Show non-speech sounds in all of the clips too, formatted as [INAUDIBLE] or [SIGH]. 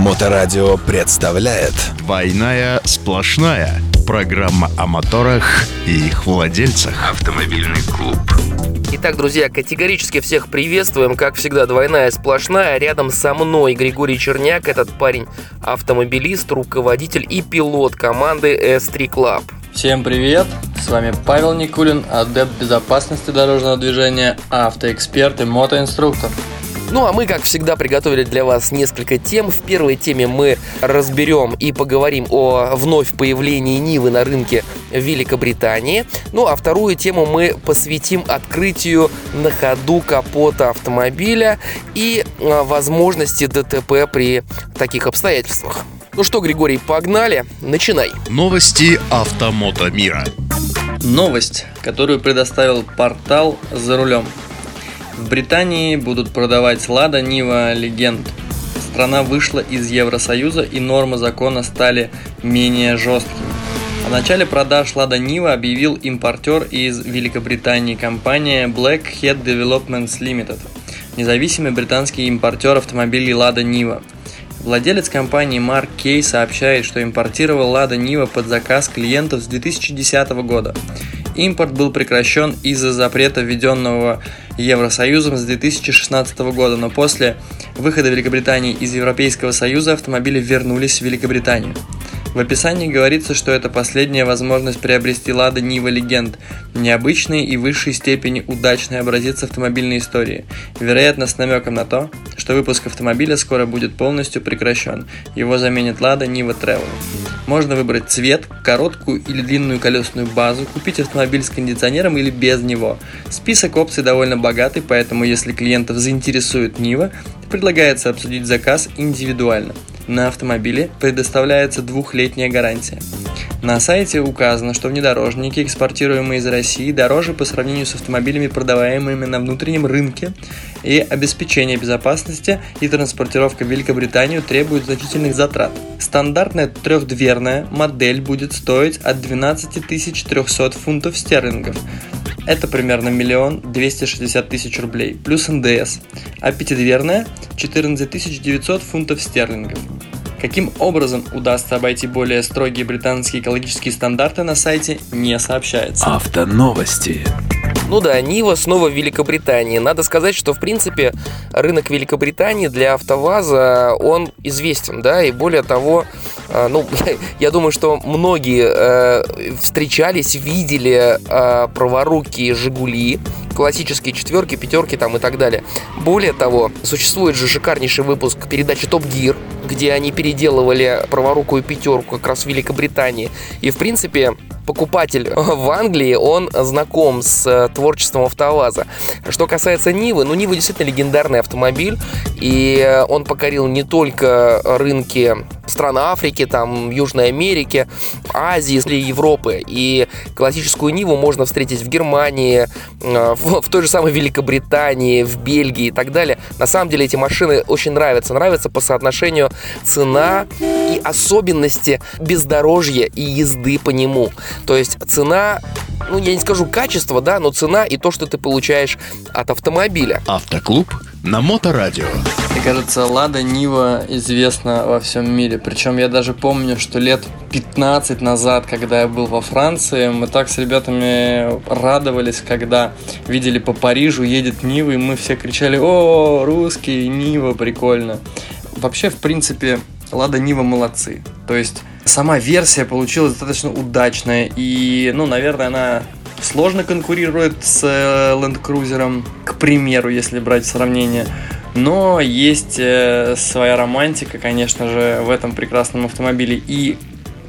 Моторадио представляет «Двойная сплошная» Программа о моторах и их владельцах Автомобильный клуб Итак, друзья, категорически всех приветствуем. Как всегда, двойная сплошная. Рядом со мной Григорий Черняк. Этот парень автомобилист, руководитель и пилот команды S3 Club. Всем привет! С вами Павел Никулин, адепт безопасности дорожного движения, автоэксперт и мотоинструктор. Ну а мы, как всегда, приготовили для вас несколько тем. В первой теме мы разберем и поговорим о вновь появлении Нивы на рынке Великобритании. Ну а вторую тему мы посвятим открытию на ходу капота автомобиля и а, возможности ДТП при таких обстоятельствах. Ну что, Григорий, погнали, начинай. Новости автомото мира. Новость, которую предоставил портал «За рулем». В Британии будут продавать Лада Нива Легенд. Страна вышла из Евросоюза и нормы закона стали менее жесткими. О начале продаж Лада Нива объявил импортер из Великобритании компания Black Head Developments Limited, независимый британский импортер автомобилей Лада Нива. Владелец компании Марк Кей сообщает, что импортировал Лада Нива под заказ клиентов с 2010 года. Импорт был прекращен из-за запрета, введенного Евросоюзом с 2016 года, но после выхода Великобритании из Европейского Союза автомобили вернулись в Великобританию. В описании говорится, что это последняя возможность приобрести Лада Нива Легенд, необычный и высшей степени удачный образец автомобильной истории, вероятно с намеком на то, что выпуск автомобиля скоро будет полностью прекращен, его заменит Лада Нива Travel. Можно выбрать цвет, короткую или длинную колесную базу, купить автомобиль с кондиционером или без него. Список опций довольно богатый, поэтому если клиентов заинтересует Нива, предлагается обсудить заказ индивидуально. На автомобиле предоставляется двухлетняя гарантия. На сайте указано, что внедорожники, экспортируемые из России, дороже по сравнению с автомобилями, продаваемыми на внутреннем рынке, и обеспечение безопасности и транспортировка в Великобританию требуют значительных затрат. Стандартная трехдверная модель будет стоить от 12 300 фунтов стерлингов, это примерно миллион двести шестьдесят тысяч рублей, плюс НДС, а пятидверная 14 900 фунтов стерлингов. Каким образом удастся обойти более строгие британские экологические стандарты на сайте не сообщается. Автоновости. Ну да, Нива снова в Великобритании. Надо сказать, что в принципе рынок Великобритании для АвтоВАЗа, он известен, да, и более того, э, ну, [LAUGHS] я думаю, что многие э, встречались, видели э, праворуки Жигули, классические четверки, пятерки там и так далее. Более того, существует же шикарнейший выпуск передачи Топ Гир, где они переделывали праворукую пятерку как раз в Великобритании. И в принципе покупатель [LAUGHS] в Англии, он знаком с э, творчеством АвтоВАЗа. Что касается Нивы, ну Нива действительно легендарный автомобиль, и он покорил не только рынки стран Африки, там, Южной Америки, Азии или Европы. И классическую Ниву можно встретить в Германии, э, в, в той же самой Великобритании, в Бельгии и так далее. На самом деле эти машины очень нравятся. Нравятся по соотношению цена и особенности бездорожья и езды по нему. То есть цена ну, я не скажу качество, да, но цена и то, что ты получаешь от автомобиля. Автоклуб на Моторадио. Мне кажется, Лада Нива известна во всем мире. Причем я даже помню, что лет 15 назад, когда я был во Франции, мы так с ребятами радовались, когда видели по Парижу едет Нива, и мы все кричали «О, русский, Нива, прикольно!» Вообще, в принципе, Лада Нива молодцы. То есть сама версия получилась достаточно удачная, и, ну, наверное, она сложно конкурирует с э, Land Cruiser, к примеру, если брать сравнение. Но есть э, своя романтика, конечно же, в этом прекрасном автомобиле. И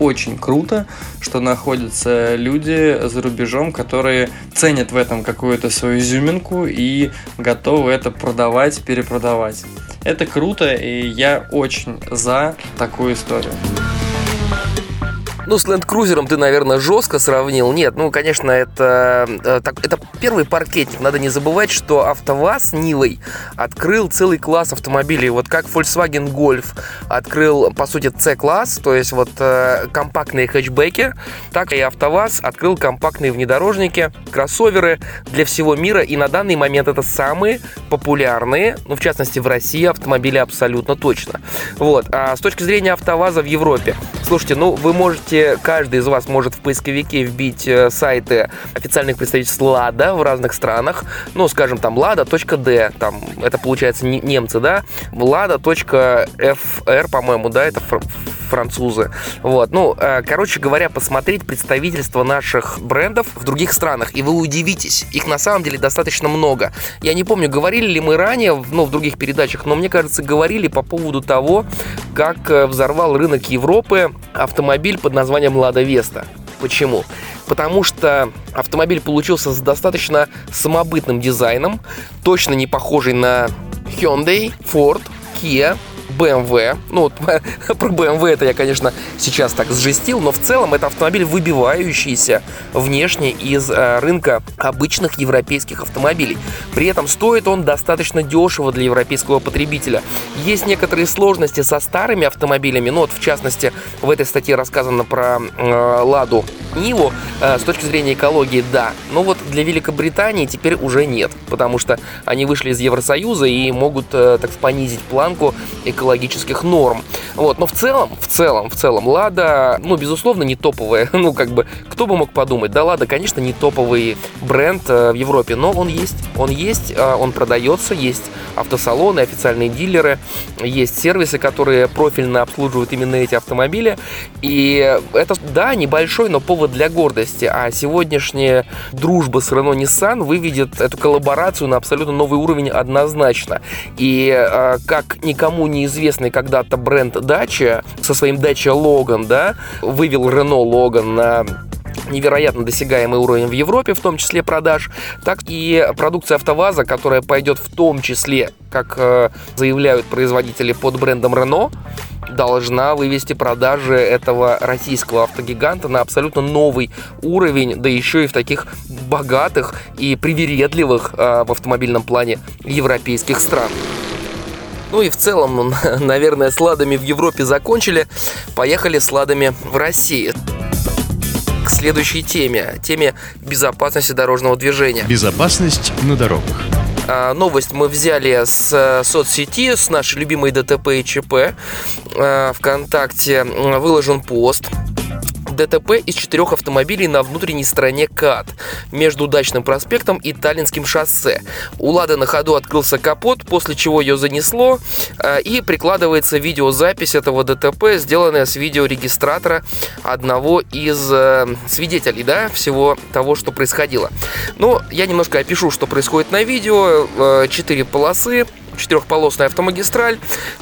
очень круто, что находятся люди за рубежом, которые ценят в этом какую-то свою изюминку и готовы это продавать, перепродавать. Это круто, и я очень за такую историю. Ну, с Land Cruiser ты, наверное, жестко сравнил. Нет, ну, конечно, это, э, так, это первый паркетник. Надо не забывать, что АвтоВАЗ Нивой открыл целый класс автомобилей. Вот как Volkswagen Golf открыл, по сути, C-класс, то есть вот э, компактные хэтчбеки, так и АвтоВАЗ открыл компактные внедорожники, кроссоверы для всего мира. И на данный момент это самые популярные, ну, в частности, в России автомобили абсолютно точно. Вот. А с точки зрения АвтоВАЗа в Европе, слушайте, ну, вы можете, каждый из вас может в поисковике вбить э, сайты официальных представительств Лада в разных странах, ну, скажем, там, lada.d, там, это получается немцы, да, lada.fr, по-моему, да, это французы. Вот, ну, э, короче говоря, посмотреть представительство наших брендов в других странах, и вы удивитесь, их на самом деле достаточно много. Я не помню, говорили ли мы ранее, ну, в других передачах, но мне кажется, говорили по поводу того, как э, взорвал рынок Европы автомобиль под названием Lada Vesta. Почему? Потому что автомобиль получился с достаточно самобытным дизайном, точно не похожий на Hyundai, Ford, Kia, BMW. Ну, вот [LAUGHS] про BMW это я, конечно, сейчас так сжестил, но в целом это автомобиль, выбивающийся внешне из э, рынка обычных европейских автомобилей. При этом стоит он достаточно дешево для европейского потребителя. Есть некоторые сложности со старыми автомобилями, ну вот в частности в этой статье рассказано про э, Ладу Ниву. Э, с точки зрения экологии, да. Но вот для Великобритании теперь уже нет, потому что они вышли из Евросоюза и могут э, так понизить планку экологии экологических норм. Вот, но в целом, в целом, в целом, Лада, ну, безусловно, не топовая. [LAUGHS] Ну, как бы, кто бы мог подумать, да, Лада, конечно, не топовый бренд э, в Европе, но он есть, он есть, э, он продается, есть автосалоны, официальные дилеры, есть сервисы, которые профильно обслуживают именно эти автомобили, и это, да, небольшой, но повод для гордости, а сегодняшняя дружба с Renault Nissan выведет эту коллаборацию на абсолютно новый уровень однозначно, и э, как никому не известный когда-то бренд Dacia со своим Dacia Logan, да, вывел Renault Logan на невероятно досягаемый уровень в Европе, в том числе продаж, так и продукция АвтоВАЗа, которая пойдет в том числе, как э, заявляют производители под брендом Renault, должна вывести продажи этого российского автогиганта на абсолютно новый уровень, да еще и в таких богатых и привередливых э, в автомобильном плане европейских стран. Ну и в целом, [LAUGHS] наверное, с ладами в Европе закончили. Поехали с ладами в России к следующей теме, теме безопасности дорожного движения. Безопасность на дорогах. А, новость мы взяли с э, соцсети, с нашей любимой ДТП и ЧП. А, ВКонтакте выложен пост ДТП из четырех автомобилей на внутренней стороне КАТ между Удачным проспектом и Таллинским шоссе. У Лады на ходу открылся капот, после чего ее занесло, э, и прикладывается видеозапись этого ДТП, сделанная с видеорегистратора одного из э, свидетелей, да, всего того, что происходило. Но я немножко опишу, что происходит на видео. Э, четыре полосы, четырехполосная автомагистраль.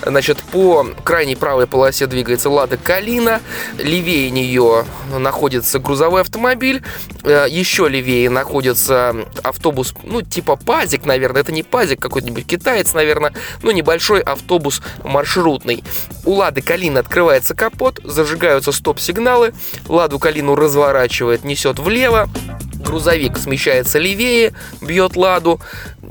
Значит, по крайней правой полосе двигается Лада Калина. Левее нее находится грузовой автомобиль. Э, еще левее находится автобус, ну, типа Пазик, наверное. Это не Пазик, какой-нибудь китаец, наверное. Ну, небольшой автобус маршрутный. У Лады Калина открывается капот, зажигаются стоп-сигналы. Ладу Калину разворачивает, несет влево. Грузовик смещается левее, бьет ладу.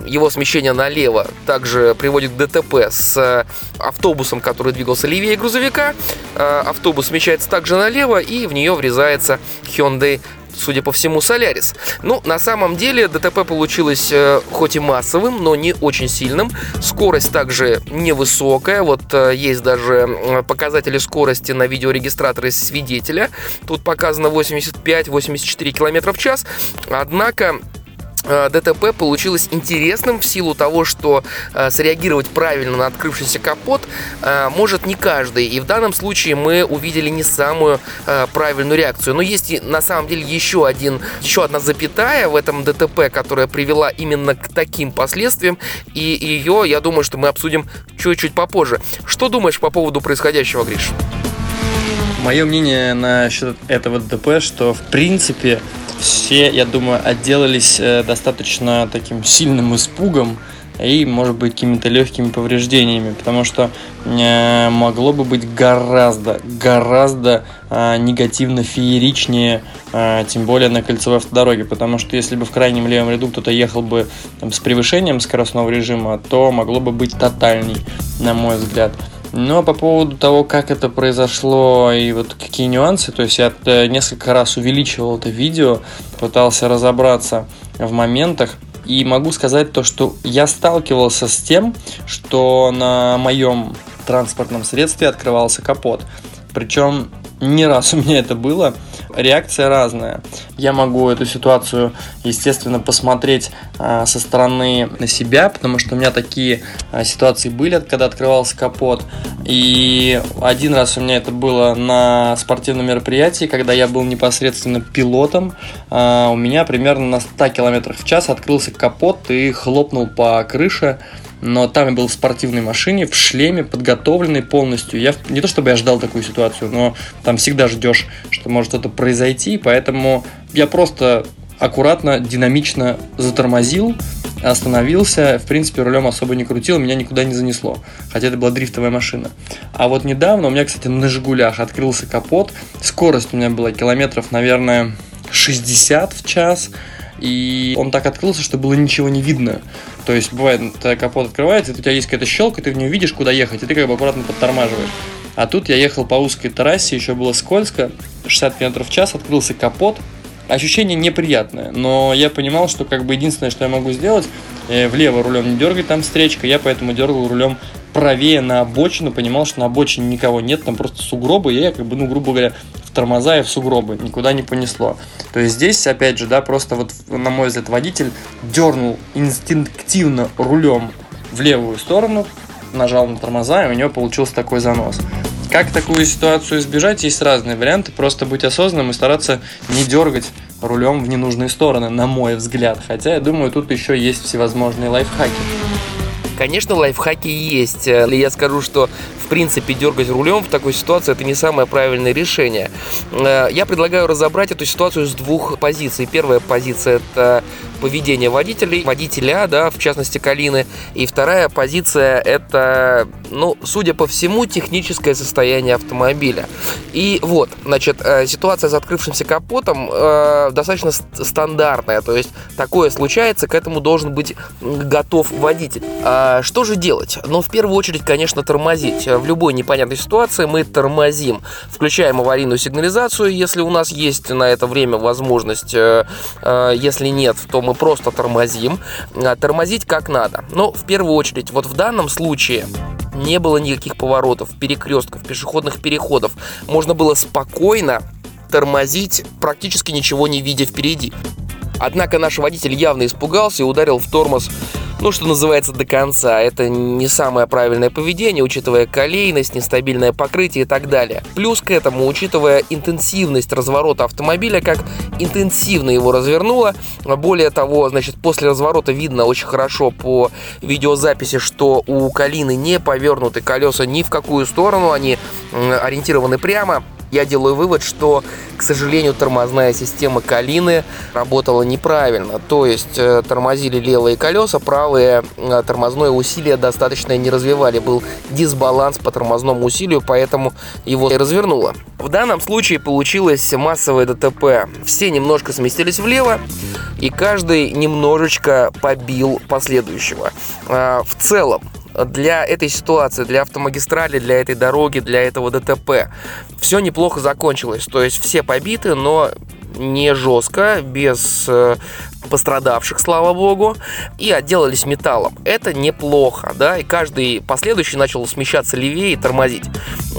Его смещение налево также приводит к ДТП с автобусом, который двигался левее грузовика. А, автобус смещается также налево, и в нее врезается Hyundai судя по всему, Солярис. Ну, на самом деле, ДТП получилось э, хоть и массовым, но не очень сильным. Скорость также невысокая. Вот э, есть даже показатели скорости на видеорегистраторе свидетеля. Тут показано 85-84 км в час. Однако Э, ДТП получилось интересным в силу того, что э, среагировать правильно на открывшийся капот э, может не каждый. И в данном случае мы увидели не самую э, правильную реакцию. Но есть на самом деле еще, один, еще одна запятая в этом ДТП, которая привела именно к таким последствиям. И ее, я думаю, что мы обсудим чуть-чуть попозже. Что думаешь по поводу происходящего, Гриш? Мое мнение насчет этого ДТП, что в принципе все, я думаю, отделались э, достаточно таким сильным испугом и, может быть, какими-то легкими повреждениями, потому что э, могло бы быть гораздо, гораздо э, негативно фееричнее, тем более на кольцевой автодороге, потому что если бы в крайнем левом ряду кто-то ехал бы там, с превышением скоростного режима, то могло бы быть тотальней, на мой взгляд. Но по поводу того, как это произошло и вот какие нюансы, то есть я несколько раз увеличивал это видео, пытался разобраться в моментах, и могу сказать то, что я сталкивался с тем, что на моем транспортном средстве открывался капот. Причем не раз у меня это было. Реакция разная. Я могу эту ситуацию, естественно, посмотреть э, со стороны на себя, потому что у меня такие э, ситуации были, когда открывался капот. И один раз у меня это было на спортивном мероприятии, когда я был непосредственно пилотом. Э, у меня примерно на 100 км в час открылся капот и хлопнул по крыше но там я был в спортивной машине, в шлеме, подготовленный полностью. Я не то чтобы я ждал такую ситуацию, но там всегда ждешь, что может что-то произойти, поэтому я просто аккуратно, динамично затормозил, остановился, в принципе, рулем особо не крутил, меня никуда не занесло, хотя это была дрифтовая машина. А вот недавно у меня, кстати, на «Жигулях» открылся капот, скорость у меня была километров, наверное, 60 в час, и он так открылся, что было ничего не видно. То есть бывает, капот открывается, у тебя есть какая-то щелка, ты в нее видишь, куда ехать, и ты как бы аккуратно подтормаживаешь. А тут я ехал по узкой трассе, еще было скользко, 60 км в час, открылся капот, ощущение неприятное, но я понимал, что как бы единственное, что я могу сделать, э, влево рулем не дергать, там встречка, я поэтому дергал рулем правее на обочину, понимал, что на обочине никого нет, там просто сугробы, и я как бы, ну, грубо говоря, в тормоза и в сугробы, никуда не понесло. То есть здесь, опять же, да, просто вот, на мой взгляд, водитель дернул инстинктивно рулем в левую сторону, нажал на тормоза, и у него получился такой занос. Как такую ситуацию избежать? Есть разные варианты. Просто быть осознанным и стараться не дергать рулем в ненужные стороны, на мой взгляд. Хотя, я думаю, тут еще есть всевозможные лайфхаки. Конечно, лайфхаки есть. Э, я скажу, что принципе дергать рулем в такой ситуации это не самое правильное решение. Э, я предлагаю разобрать эту ситуацию с двух позиций. Первая позиция это поведение водителей, водителя, да, в частности Калины. И вторая позиция это, ну, судя по всему, техническое состояние автомобиля. И вот, значит, э, ситуация с открывшимся капотом э, достаточно стандартная. То есть такое случается, к этому должен быть готов водитель. А что же делать? Ну, в первую очередь, конечно, тормозить. В любой непонятной ситуации мы тормозим. Включаем аварийную сигнализацию, если у нас есть на это время возможность. Э, э, если нет, то мы просто тормозим. А, тормозить как надо. Но в первую очередь, вот в данном случае не было никаких поворотов, перекрестков, пешеходных переходов. Можно было спокойно тормозить, практически ничего не видя впереди. Однако наш водитель явно испугался и ударил в тормоз ну, что называется, до конца. Это не самое правильное поведение, учитывая колейность, нестабильное покрытие и так далее. Плюс к этому, учитывая интенсивность разворота автомобиля, как интенсивно его развернуло. Более того, значит, после разворота видно очень хорошо по видеозаписи, что у Калины не повернуты колеса ни в какую сторону, они ориентированы прямо я делаю вывод, что, к сожалению, тормозная система Калины работала неправильно. То есть э, тормозили левые колеса, правые э, тормозное усилие достаточно не развивали. Был дисбаланс по тормозному усилию, поэтому его и развернуло. В данном случае получилось массовое ДТП. Все немножко сместились влево, и каждый немножечко побил последующего. А, в целом, для этой ситуации, для автомагистрали, для этой дороги, для этого ДТП. Все неплохо закончилось. То есть все побиты, но не жестко, без э, пострадавших, слава богу, и отделались металлом. Это неплохо, да, и каждый последующий начал смещаться левее и тормозить.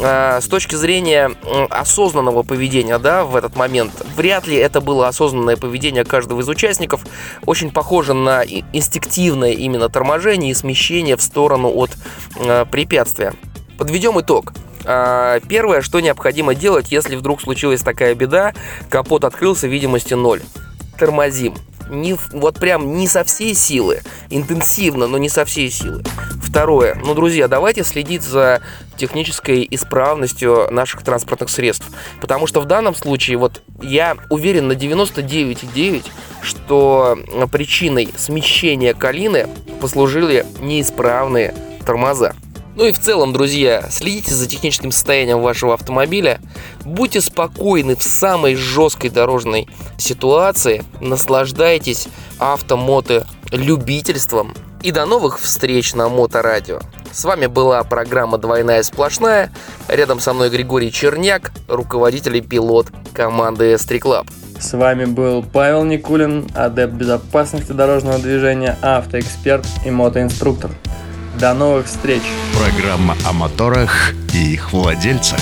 А, с точки зрения осознанного поведения, да, в этот момент, вряд ли это было осознанное поведение каждого из участников, очень похоже на инстинктивное именно торможение и смещение в сторону от э, препятствия. Подведем итог. А, первое, что необходимо делать, если вдруг случилась такая беда, капот открылся, видимости ноль. Тормозим не, вот прям не со всей силы, интенсивно, но не со всей силы. Второе, ну, друзья, давайте следить за технической исправностью наших транспортных средств, потому что в данном случае, вот я уверен на 99,9, что причиной смещения калины послужили неисправные тормоза. Ну и в целом, друзья, следите за техническим состоянием вашего автомобиля, будьте спокойны в самой жесткой дорожной ситуации, наслаждайтесь автомото любительством и до новых встреч на Моторадио. С вами была программа «Двойная сплошная». Рядом со мной Григорий Черняк, руководитель и пилот команды S3 Club. С вами был Павел Никулин, адепт безопасности дорожного движения, автоэксперт и мотоинструктор. До новых встреч! Программа о моторах и их владельцах.